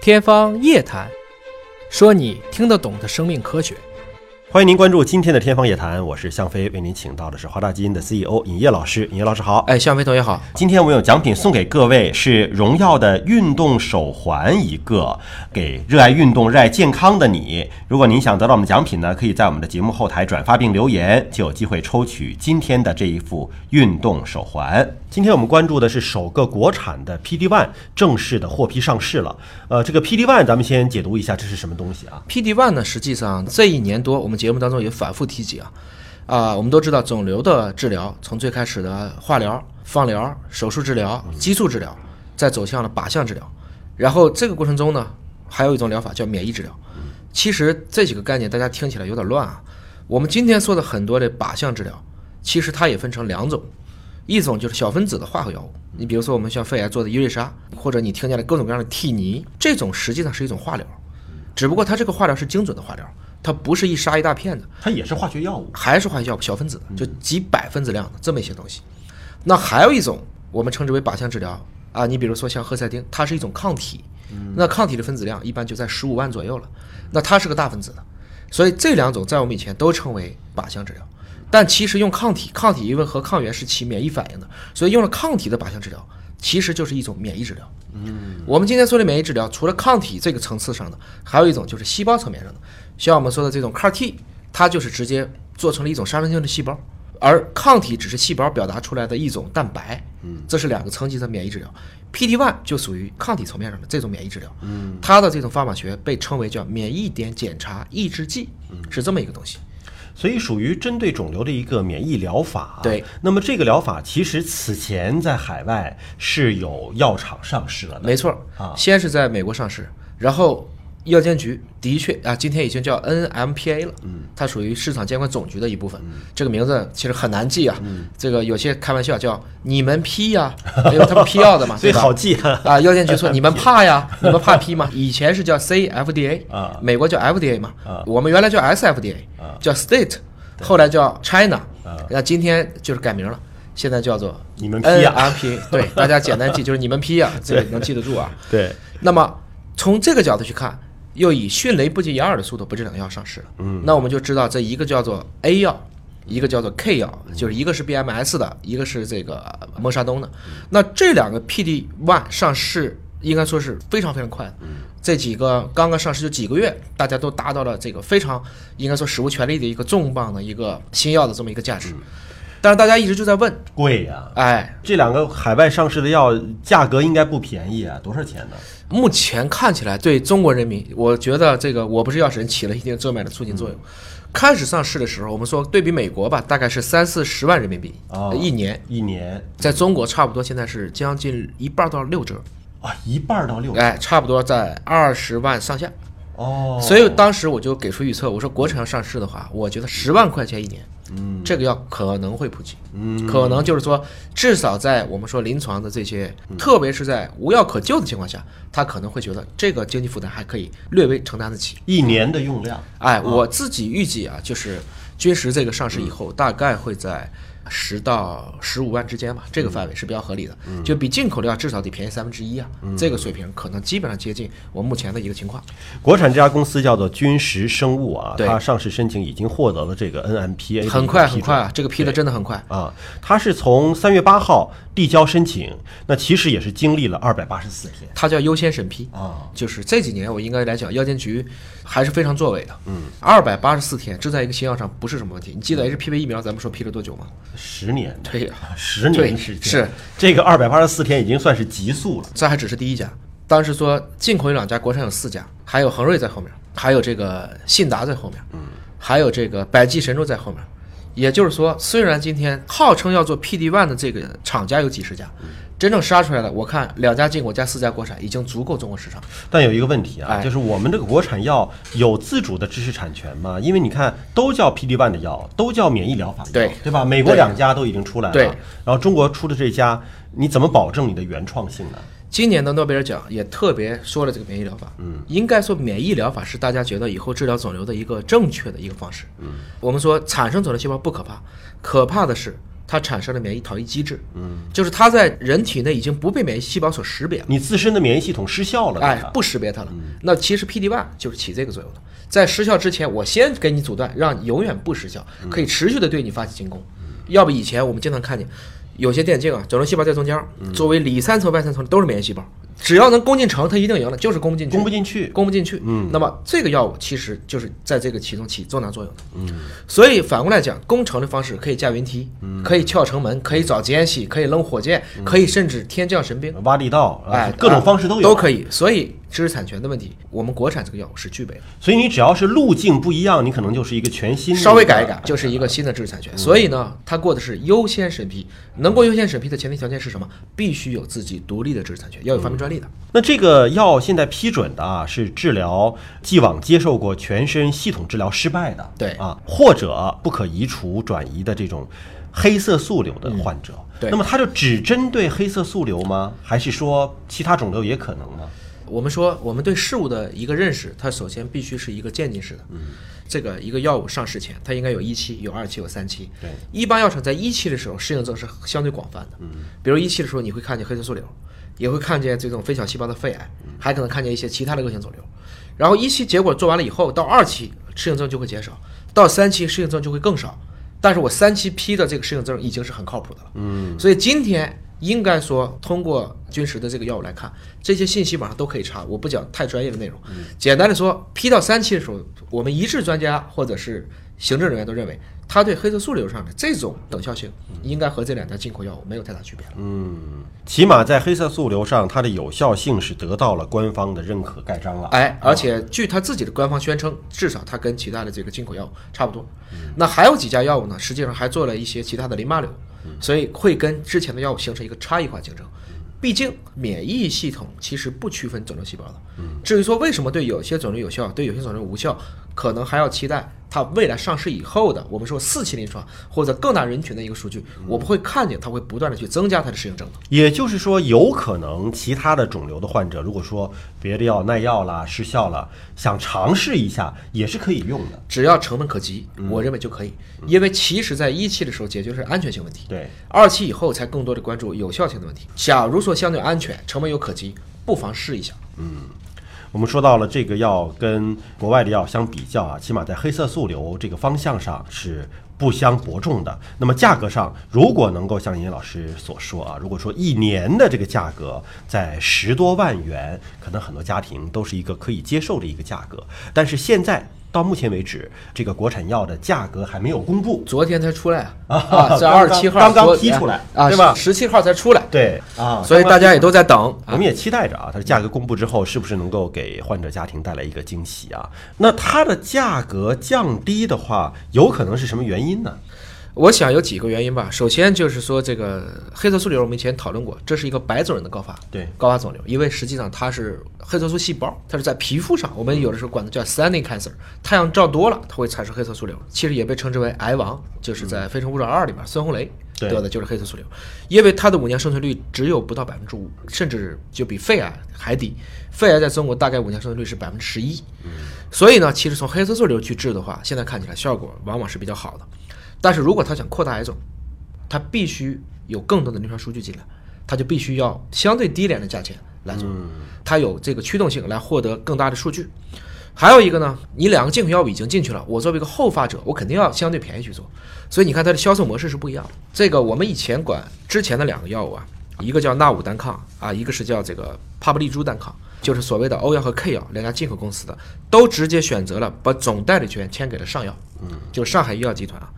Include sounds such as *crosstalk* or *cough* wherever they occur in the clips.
天方夜谭，说你听得懂的生命科学。欢迎您关注今天的《天方夜谭》，我是向飞，为您请到的是华大基因的 CEO 尹烨老师。尹烨老师好，哎，向飞同学好。今天我们有奖品送给各位，是荣耀的运动手环一个，给热爱运动、热爱健康的你。如果您想得到我们奖品呢，可以在我们的节目后台转发并留言，就有机会抽取今天的这一副运动手环。今天我们关注的是首个国产的 PD One 正式的获批上市了。呃，这个 PD One 咱们先解读一下，这是什么东西啊？PD One 呢，实际上这一年多，我们节目当中也反复提及啊，啊，我们都知道肿瘤的治疗从最开始的化疗、放疗、手术治疗、激素治疗，再走向了靶向治疗，然后这个过程中呢，还有一种疗法叫免疫治疗。其实这几个概念大家听起来有点乱啊。我们今天说的很多的靶向治疗，其实它也分成两种，一种就是小分子的化合药物，你比如说我们像肺癌做的伊瑞莎，或者你听见的各种各样的替尼，这种实际上是一种化疗，只不过它这个化疗是精准的化疗，它不是一杀一大片的，它也是化学药物。还是化学药物小分子的，就几百分子量的这么一些东西。那还有一种我们称之为靶向治疗啊，你比如说像赫赛丁，它是一种抗体，那抗体的分子量一般就在十五万左右了，那它是个大分子的，所以这两种在我们以前都称为靶向治疗。但其实用抗体，抗体因为和抗原是起免疫反应的，所以用了抗体的靶向治疗，其实就是一种免疫治疗。嗯，我们今天说的免疫治疗，除了抗体这个层次上的，还有一种就是细胞层面上的，像我们说的这种 CAR T，它就是直接做成了一种杀伤性的细胞，而抗体只是细胞表达出来的一种蛋白。嗯，这是两个层级的免疫治疗。PD one 就属于抗体层面上的这种免疫治疗。嗯，它的这种方法学被称为叫免疫点检查抑制剂，是这么一个东西。所以属于针对肿瘤的一个免疫疗法。对，那么这个疗法其实此前在海外是有药厂上市了的。没错啊先是在美国上市，然后药监局的确啊，今天已经叫 NMPA 了，嗯，它属于市场监管总局的一部分。这个名字其实很难记啊，嗯。这个有些开玩笑叫你们批呀，*laughs* 因为他们批药的嘛，所以对好记啊。啊，药监局说 *laughs* 你们怕呀，你们怕批吗？以前是叫 CFDA 啊。美国叫 FDA 嘛啊，我们原来叫 SFDA 啊。叫 State，后来叫 China 啊。那今天就是改名了，现在叫做你们批呀。NMPA，对，大家简单记就是你们批呀，*laughs* 这个能记得住啊。对，那么从这个角度去看，又以迅雷不及掩耳的速度把这两个药上市了。嗯，那我们就知道这一个叫做 A 药，一个叫做 K 药，就是一个是 BMS 的，一个是这个默沙东的。那这两个 PD one 上市应该说是非常非常快的。这几个刚刚上市就几个月，大家都达到了这个非常应该说史无前例的一个重磅的一个新药的这么一个价值。但是大家一直就在问，贵呀、哎，这两个海外上市的药价格应该不便宜啊，多少钱呢？目前看起来对中国人民，我觉得这个我不是药神起了一定正面的促进作用。开始上市的时候，我们说对比美国吧，大概是三四十万人民币、哦。一年，一年。在中国差不多现在是将近一半到六折，啊，一半儿到六哎，差不多在二十万上下。哦，所以当时我就给出预测，我说国产要上市的话，我觉得十万块钱一年，嗯，这个药可能会普及，嗯，可能就是说，至少在我们说临床的这些，特别是在无药可救的情况下，他可能会觉得这个经济负担还可以略微承担得起。一年的用量，哎，我自己预计啊，就是君实这个上市以后，大概会在十到十五万之间吧，这个范围是比较合理的，就比进口的药至少得便宜三分之一啊，这个水平可能基本上接近我目前的一个情况。国产这家公司叫做君实生物啊，它上市申请已经获得了这个 NMPA，很快很快啊，这个批的真的很快。啊，它是从三月八号递交申请，那其实也是经历了二百八十四天它叫优先审批，啊，就是这几年我应该来讲，药监局还是非常作为的。嗯，二百八十四天，这在一个新药上不是什么问题。你记得 HPV 疫苗咱们说批了多久吗？十年，对呀、十年时间，是这个二百八十四天已经算是极速了。这还只是第一家。当时说进口有两家，国产有四家，还有恒瑞在后面，还有这个信达在后面，嗯，还有这个百济神州在后面。也就是说，虽然今天号称要做 PD one 的这个厂家有几十家，真正杀出来的，我看两家进口加四家国产已经足够中国市场。但有一个问题啊，哎就是我们这个国产药有自主的知识产权吗？因为你看，都叫 PD one 的药，都叫免疫疗法药，对对吧？美国对两家都已经出来了，对然后中国出的这家，你怎么保证你的原创性呢？今年的诺贝尔奖也特别说了这个免疫疗法，嗯，应该说免疫疗法是大家觉得以后治疗肿瘤的一个正确的一个方式，嗯，我们说产生肿瘤细胞不可怕，可怕的是它产生了免疫逃逸机制，嗯，就是它在人体内已经不被免疫细胞所识别。了，你自身的免疫系统失效了，哎，不识别它了。那其实 PD one 就是起这个作用的，在失效之前，我先给你阻断，让你永远不失效，可以持续的对你发起进攻。要不以前我们经常看见有些电竞啊，肿瘤细胞在中间，作为里三层外三层的都是免疫细胞。只要能攻进城，它一定赢了，就是攻不进去，攻不进去，攻不进去。嗯，那么这个药物其实就是在这个其中起重大作用的。嗯，所以反过来讲，攻城的方式可以架云梯，可以撬城门，可以找奸细，可以扔火箭，可以甚至天降神兵，挖地道，哎，各种方式都有，都可以。所以知识产权的问题，我们国产这个药物是具备的。所以你只要是路径不一样，你可能就是一个全新的，稍微改一改，就是一个新的知识产权。所以呢，它过的是优先审批，能够优先审批的前提条件是什么？必须有自己独立的知识产权，要有发明专利的。那这个药现在批准的啊，是治疗既往接受过全身系统治疗失败的，对啊，或者不可移除转移的这种黑色素瘤的患者。对那么它就只针对黑色素瘤吗？还是说其他肿瘤也可能呢？我们说，我们对事物的一个认识，它首先必须是一个渐进式的。嗯，这个一个药物上市前，它应该有一期、有二期、有三期。对，一般药厂在一期的时候，适应症是相对广泛的。嗯，比如一期的时候，你会看见黑色素瘤，也会看见这种非小细胞的肺癌，还可能看见一些其他的恶性肿瘤。然后一期结果做完了以后，到二期适应症就会减少，到三期适应症就会更少。但是我三期批的这个适应症已经是很靠谱的了。嗯，所以今天应该说，通过军实的这个药物来看，这些信息网上都可以查。我不讲太专业的内容，简单的说，批到三期的时候，我们一致专家或者是行政人员都认为，它对黑色素瘤上的这种等效性，应该和这两家进口药物没有太大区别了。嗯，起码在黑色素瘤上，它的有效性是得到了官方的认可盖章了。哎，而且据他自己的官方宣称，至少它跟其他的这个进口药物差不多。那还有几家药物呢？实际上还做了一些其他的淋巴瘤，所以会跟之前的药物形成一个差异化竞争。毕竟免疫系统其实不区分肿瘤细胞的。至于说为什么对有些肿瘤有效，对有些肿瘤无效，可能还要期待它未来上市以后的，我们说四期临床或者更大人群的一个数据，我们会看见它会不断的去增加它的适应症的。也就是说，有可能其他的肿瘤的患者，如果说别的药耐药啦、失效了，想尝试一下，也是可以用的。只要成本可及，我认为就可以。因为其实在一期的时候解决是安全性问题，对，二期以后才更多的关注有效性的问题。假如说相对安全，成本又可及，不妨试一下。我们说到了这个药跟国外的药相比较啊，起码在黑色素瘤这个方向上是不相伯仲的。那么价格上，如果能够像尹老师所说啊，如果说一年的这个价格在十多万元，可能很多家庭都是一个可以接受的一个价格。但是现在到目前为止，这个国产药的价格还没有公布昨天才出来啊 *laughs* 啊，在二十七号刚刚批出来啊，对吧十七号才出来，对啊，所以大家也都在等。我们也期待着啊，它的价格公布之后，是不是能够给患者家庭带来一个惊喜啊？那它的价格降低的话，有可能是什么原因呢？我想有几个原因吧。首先就是说，这个黑色素瘤我们以前讨论过，这是一个白种人的高发，对高发肿瘤，因为实际上它是黑色素细胞，它是在皮肤上，我们有的时候管它叫 standing cancer，太阳照多了，它会产生黑色素瘤，其实也被称之为癌王，就是在《非诚勿扰二》里边，孙红雷得的就是黑色素瘤，因为它的五年生存率只有不到百分之五，甚至就比肺癌还低。肺癌在中国大概五年生存率是百分之十一，所以呢，其实从黑色素瘤去治的话，现在看起来效果往往是比较好的。但是如果他想扩大癌种，他必须有更多的临床数据进来，他就必须要相对低廉的价钱来做，他有这个驱动性来获得更大的数据。还有一个呢，你两个进口药物已经进去了，我作为一个后发者，我肯定要相对便宜去做，所以你看它的销售模式是不一样的。这个我们以前管之前的两个药物啊，一个叫纳武单抗啊，一个是叫这个帕布利珠单抗，就是所谓的欧药和 K 药两家进口公司的，都直接选择了把总代理权签给了上药，嗯，就上海医药集团啊。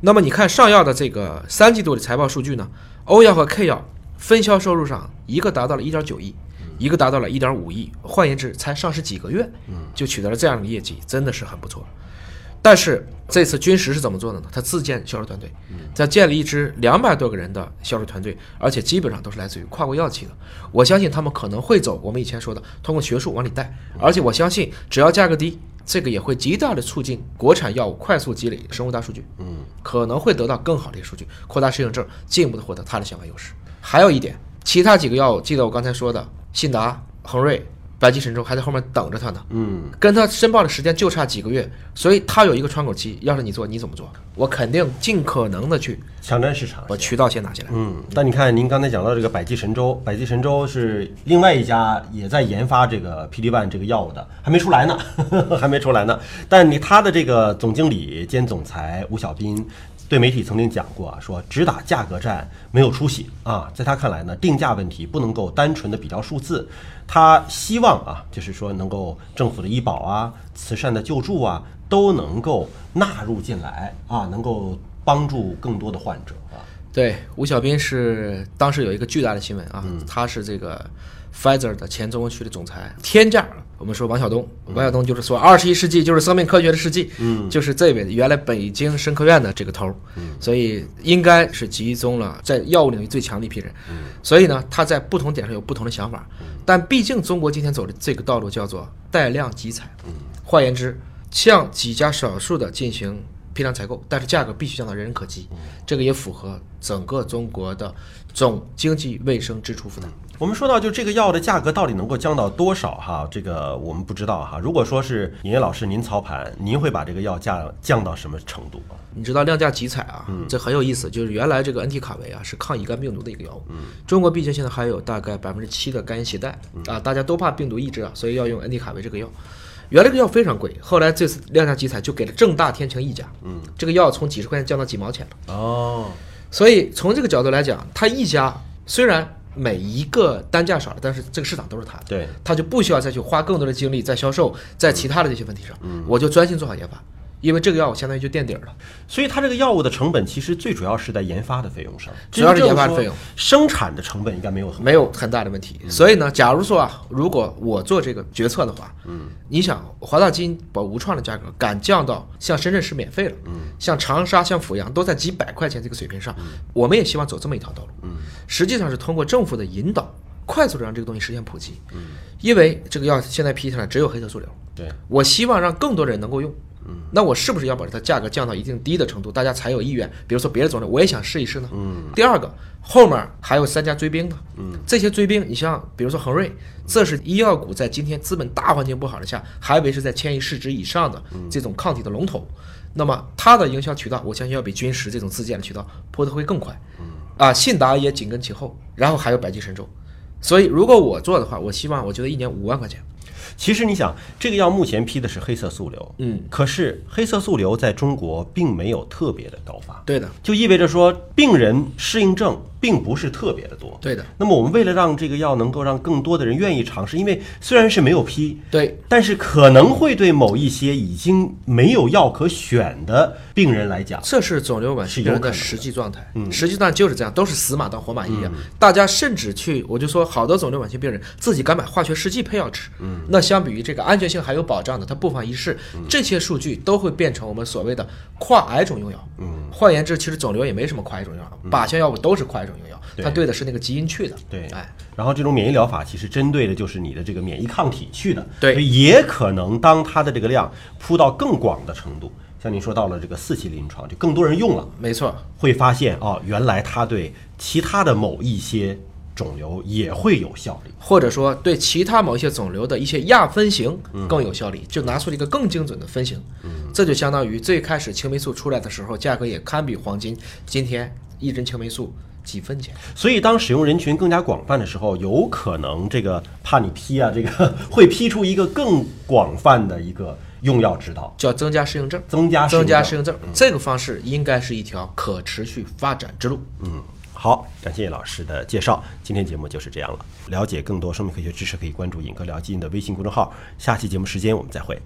那么你看上药的这个三季度的财报数据呢，欧药和 K 药分销收入上，一个达到了一点九亿，一个达到了一点五亿，换言之，才上市几个月，就取得了这样的业绩，真的是很不错。但是这次军实是怎么做的呢？他自建销售团队，在建立一支两百多个人的销售团队，而且基本上都是来自于跨国药企的。我相信他们可能会走我们以前说的通过学术往里带，而且我相信只要价格低，这个也会极大的促进国产药物快速积累生物大数据，嗯，可能会得到更好的一个数据，扩大适应症，进一步的获得它的相关优势。还有一点，其他几个药物，记得我刚才说的信达、恒瑞、百济神州还在后面等着他呢，嗯，跟他申报的时间就差几个月，所以他有一个窗口期。要是你做，你怎么做？我肯定尽可能的去抢占市场。把渠道先拿下来。嗯，但你看，您刚才讲到这个百济神州，百济神州是另外一家也在研发这个 PD One 这个药物的，还没出来呢，*laughs* 还没出来呢。但你他的这个总经理兼总裁吴小斌对媒体曾经讲过啊，说只打价格战没有出息啊。在他看来呢，定价问题不能够单纯的比较数字，他希望啊，就是说能够政府的医保啊、慈善的救助啊，都能够纳入进来啊，能够帮助更多的患者啊。对，吴小斌是当时有一个巨大的新闻啊，他是这个 Pfizer 的前中国区的总裁，天价。我们说王晓东，王晓东就是说二十一世纪就是生命科学的世纪，嗯，就是这位原来北京生科院的这个头所以应该是集中了在药物领域最强的一批人，嗯，所以呢，他在不同点上有不同的想法，但毕竟中国今天走的这个道路叫做带量集采，嗯，换言之，向几家少数的进行批量采购，但是价格必须降到人人可及，这个也符合整个中国的总经济卫生支出负担。我们说到，就这个药的价格到底能够降到多少？哈，这个我们不知道哈。如果说是尹烨老师您操盘，您会把这个药价降到什么程度？你知道量价集采啊，这很有意思。就是原来这个恩替卡韦啊是抗乙肝病毒的一个药物，中国毕竟现在还有大概百分之七的肝炎携带啊，大家都怕病毒抑制啊，所以要用恩替卡韦这个药。原来这个药非常贵，后来这次量价集采就给了正大天晴一家，嗯，这个药从几十块钱降到几毛钱了。哦，所以从这个角度来讲，它一家虽然每一个单价少了，但是这个市场都是他的，对，他就不需要再去花更多的精力在销售，在其他的这些问题上，我就专心做好研发，因为这个药相当于就垫底儿了。所以它这个药物的成本其实最主要是在研发的费用上，主要是研发的费用，生产的成本应该没有很没有很大的问题。所以呢，假如说啊，如果我做这个决策的话，嗯，你想华大基因把无创的价格敢降到像深圳市免费了，嗯，像长沙、像阜阳都在几百块钱这个水平上，我们也希望走这么一条道路，嗯，实际上是通过政府的引导，快速的让这个东西实现普及，嗯，因为这个药现在批下来只有黑色素瘤，对我希望让更多人能够用。那我是不是要把它价格降到一定低的程度，大家才有意愿？比如说别的种类，我也想试一试呢。嗯。第二个，后面还有三家追兵呢。嗯。这些追兵，你像比如说恒瑞，这是医药股在今天资本大环境不好的下，还维持在千亿市值以上的这种抗体的龙头。那么它的营销渠道，我相信要比君实这种自建的渠道铺的会更快。嗯。啊，信达也紧跟其后，然后还有百济神州。所以如果我做的话，我希望我觉得一年五万块钱。其实你想，这个药目前批的是黑色素瘤，嗯，可是黑色素瘤在中国并没有特别的高发，对的，就意味着说病人适应症并不是特别的多，对的。那么我们为了让这个药能够让更多的人愿意尝试，因为虽然是没有批，对，但是可能会对某一些已经没有药可选的病人来讲，这是肿瘤晚期病人的实际状态。嗯实际上就是这样，都是死马当活马医一样。大家甚至去，我就说，好多肿瘤晚期病人自己敢买化学试剂配药吃。嗯，那相比于这个安全性还有保障的，他不妨一试。这些数据都会变成我们所谓的跨癌种用药。嗯，换言之，其实肿瘤也没什么跨癌种用药，靶向药物都是跨癌种用药，它对的是那个基因去的。对哎，然后这种免疫疗法其实针对的就是你的这个免疫抗体去的，对所以也可能当它的这个量铺到更广的程度，像您说到了这个四期临床，就更多人用了，没错。会发现哦，原来它对其他的某一些肿瘤也会有效力。或者说对其他某一些肿瘤的一些亚分型更有效力，就拿出了一个更精准的分型。这就相当于最开始青霉素出来的时候，价格也堪比黄金，今天一针青霉素几分钱。所以，当使用人群更加广泛的时候，有可能这个怕你批啊，这个 *laughs* 会批出一个更广泛的一个用药指导，叫增加适应症，增加增加适适应症，这个方式应该是一条可持续发展之路。嗯，好，感谢老师的介绍。今天节目就是这样了。了解更多生命科学知识，可以关注“尹哥聊基因”的微信公众号。下期节目时间我们再会。